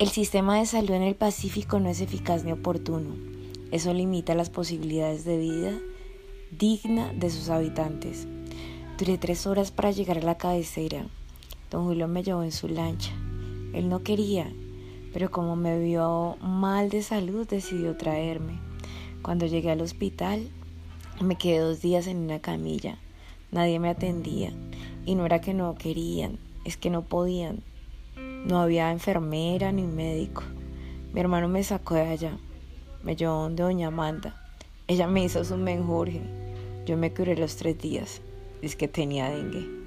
El sistema de salud en el Pacífico no es eficaz ni oportuno. Eso limita las posibilidades de vida digna de sus habitantes. Duré tres horas para llegar a la cabecera. Don Julio me llevó en su lancha. Él no quería, pero como me vio mal de salud decidió traerme. Cuando llegué al hospital, me quedé dos días en una camilla. Nadie me atendía. Y no era que no querían, es que no podían. No había enfermera ni médico. Mi hermano me sacó de allá. Me llevó donde doña Amanda. Ella me hizo su menjurje. Yo me curé los tres días. Es que tenía dengue.